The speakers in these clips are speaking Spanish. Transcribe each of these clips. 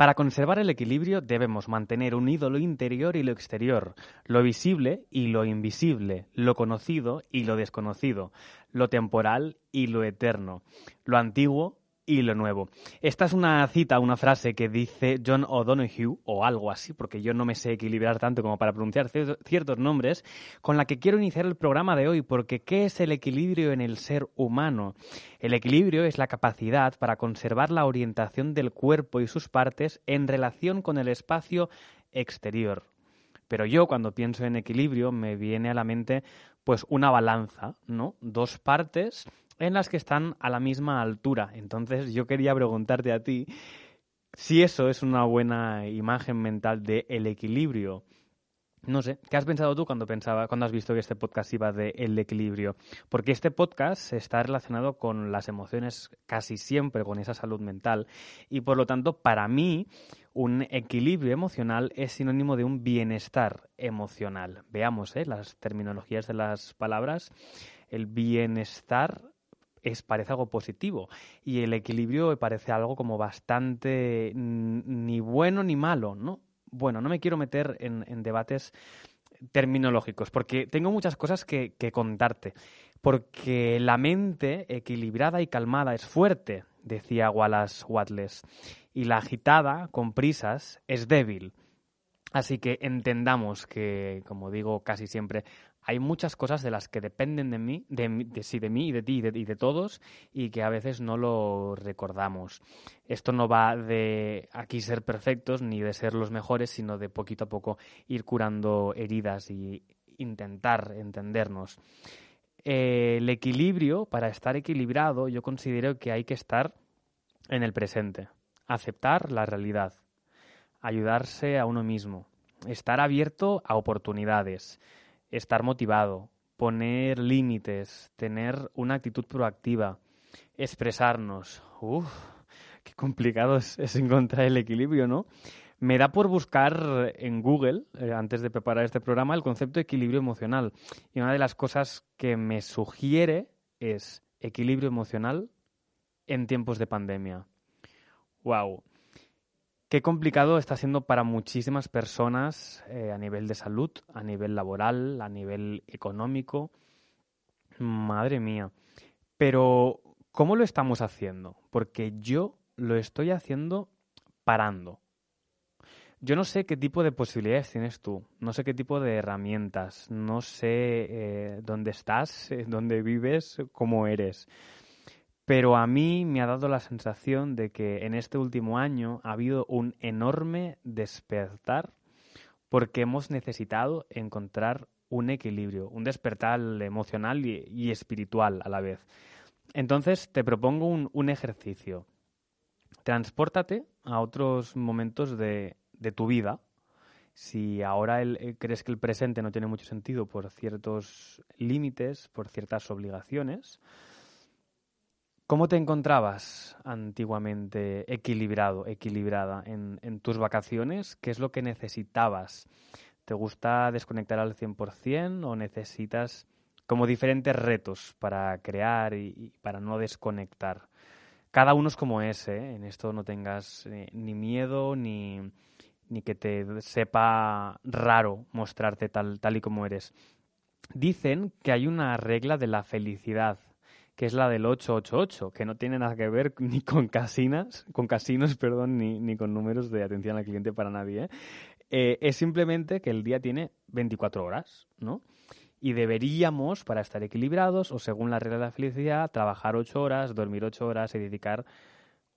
Para conservar el equilibrio debemos mantener unido lo interior y lo exterior, lo visible y lo invisible, lo conocido y lo desconocido, lo temporal y lo eterno, lo antiguo y lo nuevo. Esta es una cita, una frase que dice John O'Donoghue, o algo así, porque yo no me sé equilibrar tanto como para pronunciar ciertos nombres, con la que quiero iniciar el programa de hoy, porque ¿qué es el equilibrio en el ser humano? El equilibrio es la capacidad para conservar la orientación del cuerpo y sus partes en relación con el espacio exterior. Pero yo cuando pienso en equilibrio me viene a la mente pues una balanza, ¿no? Dos partes en las que están a la misma altura. Entonces yo quería preguntarte a ti si eso es una buena imagen mental de el equilibrio. No sé, ¿qué has pensado tú cuando pensaba, cuando has visto que este podcast iba de el equilibrio? Porque este podcast está relacionado con las emociones casi siempre, con esa salud mental. Y por lo tanto, para mí, un equilibrio emocional es sinónimo de un bienestar emocional. Veamos ¿eh? las terminologías de las palabras. El bienestar es, parece algo positivo y el equilibrio parece algo como bastante ni bueno ni malo, ¿no? Bueno, no me quiero meter en, debates terminológicos porque tengo muchas cosas que, que contarte. Porque la mente equilibrada y calmada es fuerte, decía Wallace Wattles, y la agitada, con prisas, es débil. Así que entendamos que, como digo casi siempre, hay muchas cosas de las que dependen de mí, de, sí, de mí y de ti y de, todos, y que a veces no lo recordamos. Esto no va de aquí ser perfectos ni de ser los mejores, sino de poquito a poco ir curando heridas y intentar entendernos. el equilibrio, para estar equilibrado, yo considero que hay que estar en el presente, aceptar la realidad, ayudarse a uno mismo, estar abierto a oportunidades estar motivado, poner límites, tener una actitud proactiva, expresarnos. Uf, qué complicado es, encontrar el equilibrio, ¿no? Me da por buscar en Google, eh, antes de preparar este programa, el concepto de equilibrio emocional. Y una de las cosas que me sugiere es equilibrio emocional en tiempos de pandemia. ¡Wow! Qué complicado está siendo para muchísimas personas eh, a nivel de salud, a nivel laboral, a nivel económico. Madre mía. Pero, ¿cómo lo estamos haciendo? Porque yo lo estoy haciendo parando. Yo no sé qué tipo de posibilidades tienes tú, no sé qué tipo de herramientas, no sé eh, dónde estás, dónde vives, cómo eres pero a mí me ha dado la sensación de que en este último año ha habido un enorme despertar porque hemos necesitado encontrar un equilibrio, un despertar emocional y, espiritual a la vez. Entonces te propongo un, ejercicio. Transpórtate a otros momentos de, tu vida. Si ahora eh, crees que el presente no tiene mucho sentido por ciertos límites, por ciertas obligaciones, ¿Cómo te encontrabas antiguamente equilibrado, equilibrada en, tus vacaciones? ¿Qué es lo que necesitabas? ¿Te gusta desconectar al 100% o necesitas como diferentes retos para crear y, para no desconectar? Cada uno es como es, ¿eh? en esto no tengas eh, ni miedo ni, ni que te sepa raro mostrarte tal, tal y como eres. Dicen que hay una regla de la felicidad que es la del 888, que no tiene nada que ver ni con casinas, con casinos, perdón, ni, ni con números de atención al cliente para nadie. ¿eh? Eh, es simplemente que el día tiene 24 horas, ¿no? Y deberíamos, para estar equilibrados, o según la regla de la felicidad, trabajar 8 horas, dormir 8 horas y dedicar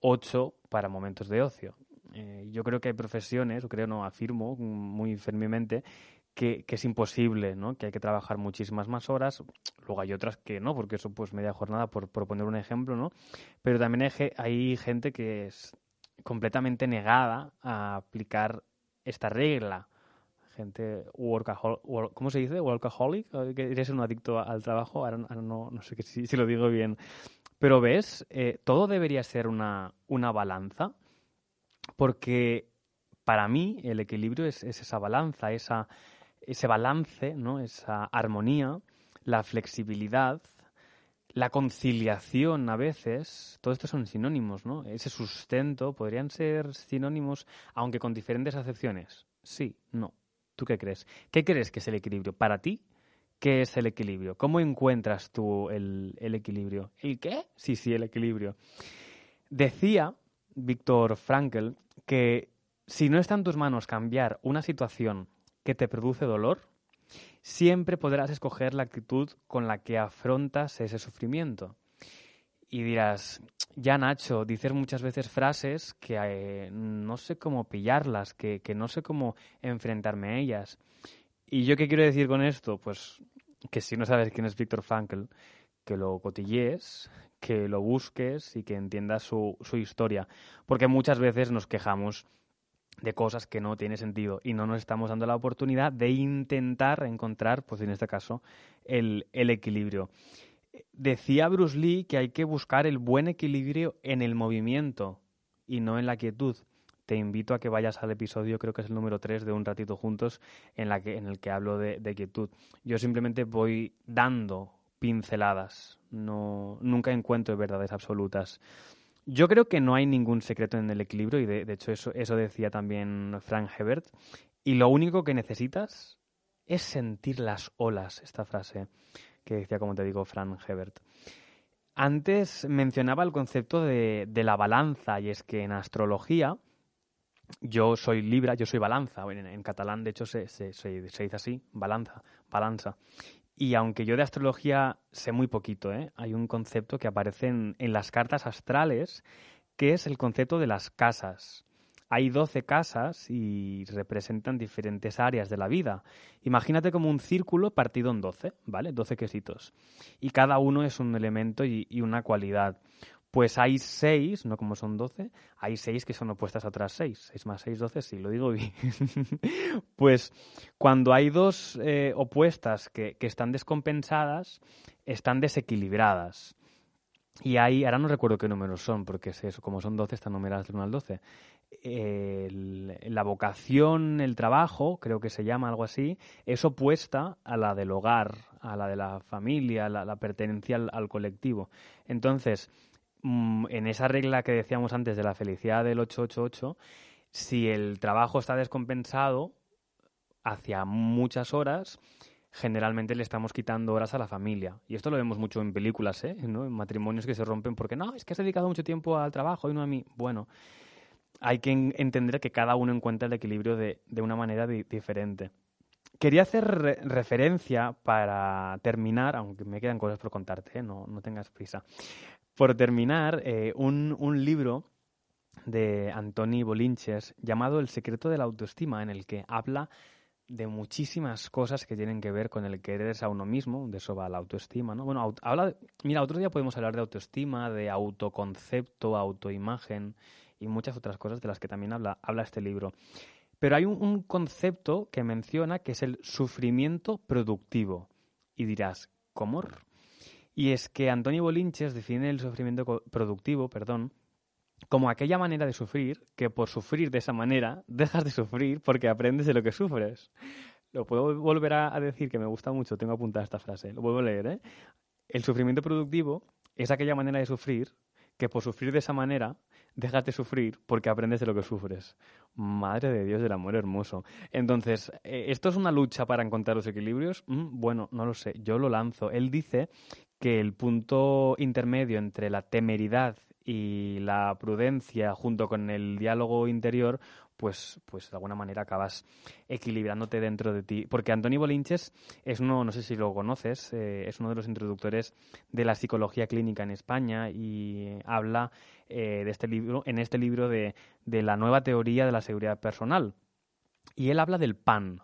8 para momentos de ocio. Eh, yo creo que hay profesiones, o creo no, afirmo muy firmemente, que, es imposible, ¿no? que hay que trabajar muchísimas más horas. Luego hay otras que no, porque eso pues media jornada, por, poner un ejemplo, ¿no? Pero también hay, hay gente que es completamente negada a aplicar esta regla. Gente workaholic, ¿cómo se dice? Workaholic, que eres un adicto al trabajo, ahora, no, no, sé si, si, lo digo bien. Pero ves, eh, todo debería ser una, una balanza, porque para mí el equilibrio es, es esa balanza, esa, ese balance, ¿no? esa armonía, la flexibilidad, la conciliación a veces, todo esto son sinónimos, ¿no? Ese sustento podrían ser sinónimos, aunque con diferentes acepciones. Sí, no. ¿Tú qué crees? ¿Qué crees que es el equilibrio? Para ti, ¿qué es el equilibrio? ¿Cómo encuentras tú el, el equilibrio? ¿El qué? Sí, sí, el equilibrio. Decía Víctor Frankl que si no está en tus manos cambiar una situación que te produce dolor, siempre podrás escoger la actitud con la que afrontas ese sufrimiento. Y dirás, ya Nacho, dices muchas veces frases que eh, no sé cómo pillarlas, que, que no sé cómo enfrentarme a ellas. ¿Y yo qué quiero decir con esto? Pues que si no sabes quién es Víctor Frankl, que lo cotillees, que lo busques y que entiendas su, su historia. Porque muchas veces nos quejamos de cosas que no tienen sentido y no nos estamos dando la oportunidad de intentar encontrar, pues en este caso, el, el equilibrio. Decía Bruce Lee que hay que buscar el buen equilibrio en el movimiento y no en la quietud. Te invito a que vayas al episodio, creo que es el número 3 de Un ratito juntos, en, la que, en el que hablo de, de quietud. Yo simplemente voy dando pinceladas, no, nunca encuentro verdades absolutas. Yo creo que no hay ningún secreto en el equilibrio y de, hecho eso, eso decía también Frank Hebert. Y lo único que necesitas es sentir las olas, esta frase que decía, como te digo, Frank Hebert. Antes mencionaba el concepto de, la balanza y es que en astrología yo soy Libra, yo soy balanza. En, catalán, de hecho, se, se, se, dice así, balanza, balanza. Y aunque yo de astrología sé muy poquito, ¿eh? hay un concepto que aparece en, las cartas astrales, que es el concepto de las casas. Hay 12 casas y representan diferentes áreas de la vida. Imagínate como un círculo partido en 12, ¿vale? 12 quesitos. Y cada uno es un elemento y una cualidad. Pues hay seis, no como son doce, hay seis que son opuestas a otras seis. Seis más seis, doce, sí, lo digo bien. pues cuando hay dos eh, opuestas que, están descompensadas, están desequilibradas. Y hay, ahora no recuerdo qué números son, porque es eso, como son doce, están numeradas del 1 al 12. la vocación, el trabajo, creo que se llama algo así, es opuesta a la del hogar, a la de la familia, la, la pertenencia al colectivo. Entonces, Mm, en esa regla que decíamos antes de la felicidad del 888, si el trabajo está descompensado hacia muchas horas, generalmente le estamos quitando horas a la familia. Y esto lo vemos mucho en películas, ¿eh? ¿no? En matrimonios que se rompen porque no, es que has dedicado mucho tiempo al trabajo y no a mí. Bueno, hay que entender que cada uno encuentra el equilibrio de, una manera diferente. Quería hacer referencia para terminar, aunque me quedan cosas por contarte, ¿eh? no, no tengas prisa por terminar, eh, un, un, libro de Antoni Bolinches llamado El secreto de la autoestima, en el que habla de muchísimas cosas que tienen que ver con el quererse a uno mismo, de eso va la autoestima, ¿no? Bueno, habla mira, otro día podemos hablar de autoestima, de autoconcepto, autoimagen y muchas otras cosas de las que también habla, habla este libro. Pero hay un, un concepto que menciona que es el sufrimiento productivo. Y dirás, ¿cómo? Y es que Antonio Bolinches define el sufrimiento productivo, perdón, como aquella manera de sufrir que por sufrir de esa manera dejas de sufrir porque aprendes de lo que sufres. Lo puedo volver a, decir que me gusta mucho, tengo apuntada esta frase, lo vuelvo a leer. ¿eh? El sufrimiento productivo es aquella manera de sufrir que por sufrir de esa manera dejas de sufrir porque aprendes de lo que sufres. Madre de Dios del amor hermoso. Entonces, eh, ¿esto es una lucha para encontrar los equilibrios? Mm, bueno, no lo sé, yo lo lanzo. Él dice que el punto intermedio entre la temeridad y la prudencia junto con el diálogo interior, pues, pues de alguna manera acabas equilibrándote dentro de ti. Porque Antonio Bolinches es uno, no sé si lo conoces, eh, es uno de los introductores de la psicología clínica en España y habla eh, de este libro, en este libro de, de la nueva teoría de la seguridad personal. Y él habla del pan,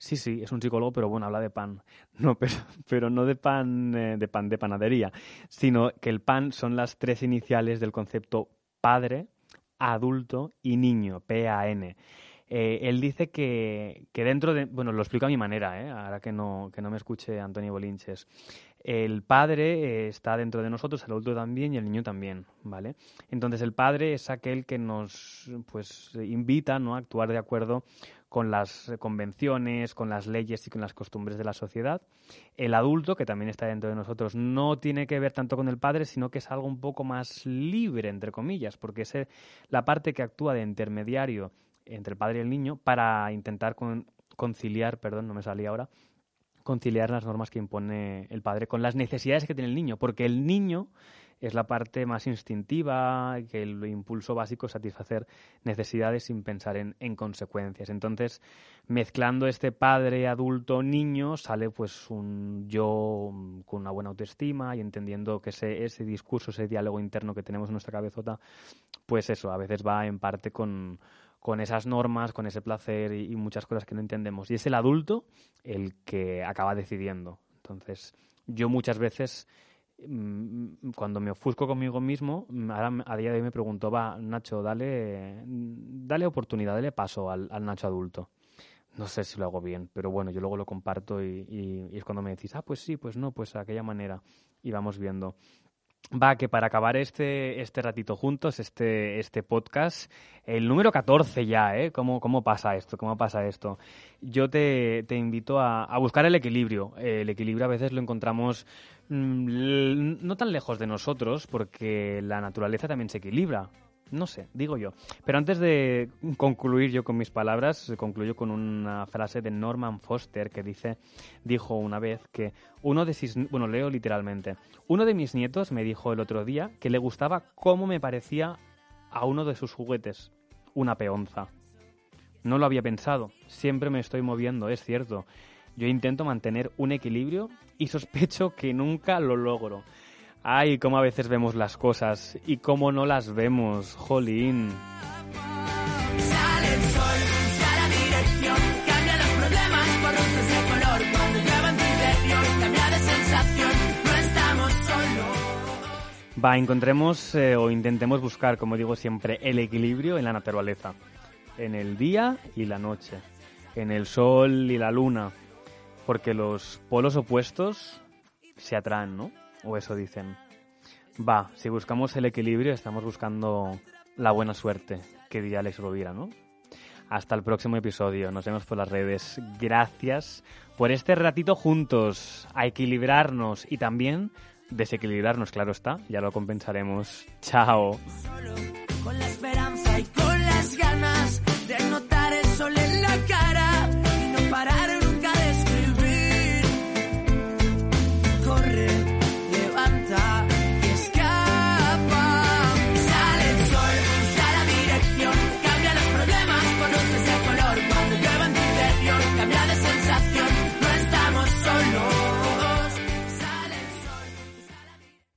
Sí, sí, es un psicólogo, pero bueno, habla de pan. No, pero, pero no de pan, eh, de pan de panadería, sino que el pan son las tres iniciales del concepto padre, adulto y niño, P-A-N. Eh, él dice que, que, dentro de... Bueno, lo explico a mi manera, ¿eh? ahora que no, que no me escuche Antonio Bolinches. El padre eh, está dentro de nosotros, el adulto también y el niño también, ¿vale? Entonces el padre es aquel que nos pues invita ¿no? a actuar de acuerdo con las convenciones, con las leyes y con las costumbres de la sociedad. El adulto, que también está dentro de nosotros, no tiene que ver tanto con el padre, sino que es algo un poco más libre, entre comillas, porque es la parte que actúa de intermediario entre el padre y el niño para intentar conciliar, perdón, no me salía ahora, conciliar las normas que impone el padre con las necesidades que tiene el niño, porque el niño es la parte más instintiva, que el impulso básico es satisfacer necesidades sin pensar en, en, consecuencias. Entonces, mezclando este padre, adulto, niño, sale pues un yo con una buena autoestima y entendiendo que ese, ese discurso, ese diálogo interno que tenemos en nuestra cabezota, pues eso, a veces va en parte con, con esas normas, con ese placer y, muchas cosas que no entendemos. Y es el adulto el que acaba decidiendo. Entonces, yo muchas veces, cuando me ofusco conmigo mismo, ahora a día de hoy me pregunto, va, Nacho, dale, dale oportunidad, dale paso al, Nacho adulto. No sé si lo hago bien, pero bueno, yo luego lo comparto y, y, es cuando me decís, ah, pues sí, pues no, pues de aquella manera. Y vamos viendo. Va, que para acabar este, este ratito juntos, este, este podcast, el número 14 ya, ¿eh? ¿Cómo, cómo pasa esto? ¿Cómo pasa esto? Yo te, te invito a, a, buscar el equilibrio. El equilibrio a veces lo encontramos mm, no tan lejos de nosotros, porque la naturaleza también se equilibra. No sé, digo yo. Pero antes de concluir yo con mis palabras, concluyo con una frase de Norman Foster que dice, dijo una vez que uno de sus, bueno, leo literalmente, uno de mis nietos me dijo el otro día que le gustaba cómo me parecía a uno de sus juguetes, una peonza. No lo había pensado, siempre me estoy moviendo, es cierto. Yo intento mantener un equilibrio y sospecho que nunca lo logro. Ay, cómo a veces vemos las cosas y cómo no las vemos, jolín. Sale el sol, la dirección, cambia los problemas por luces de color. Cuando llueva en tu interior, cambia de sensación, no estamos solos. Va, encontremos eh, o intentemos buscar, como digo siempre, el equilibrio en la naturaleza. En el día y la noche. En el sol y la luna. Porque los polos opuestos se atraen, ¿no? O eso dicen. Va, si buscamos el equilibrio, estamos buscando la buena suerte, que diría Alex Rovira, ¿no? Hasta el próximo episodio. Nos vemos por las redes. Gracias por este ratito juntos, a equilibrarnos y también desequilibrarnos, claro está. Ya lo compensaremos. Chao.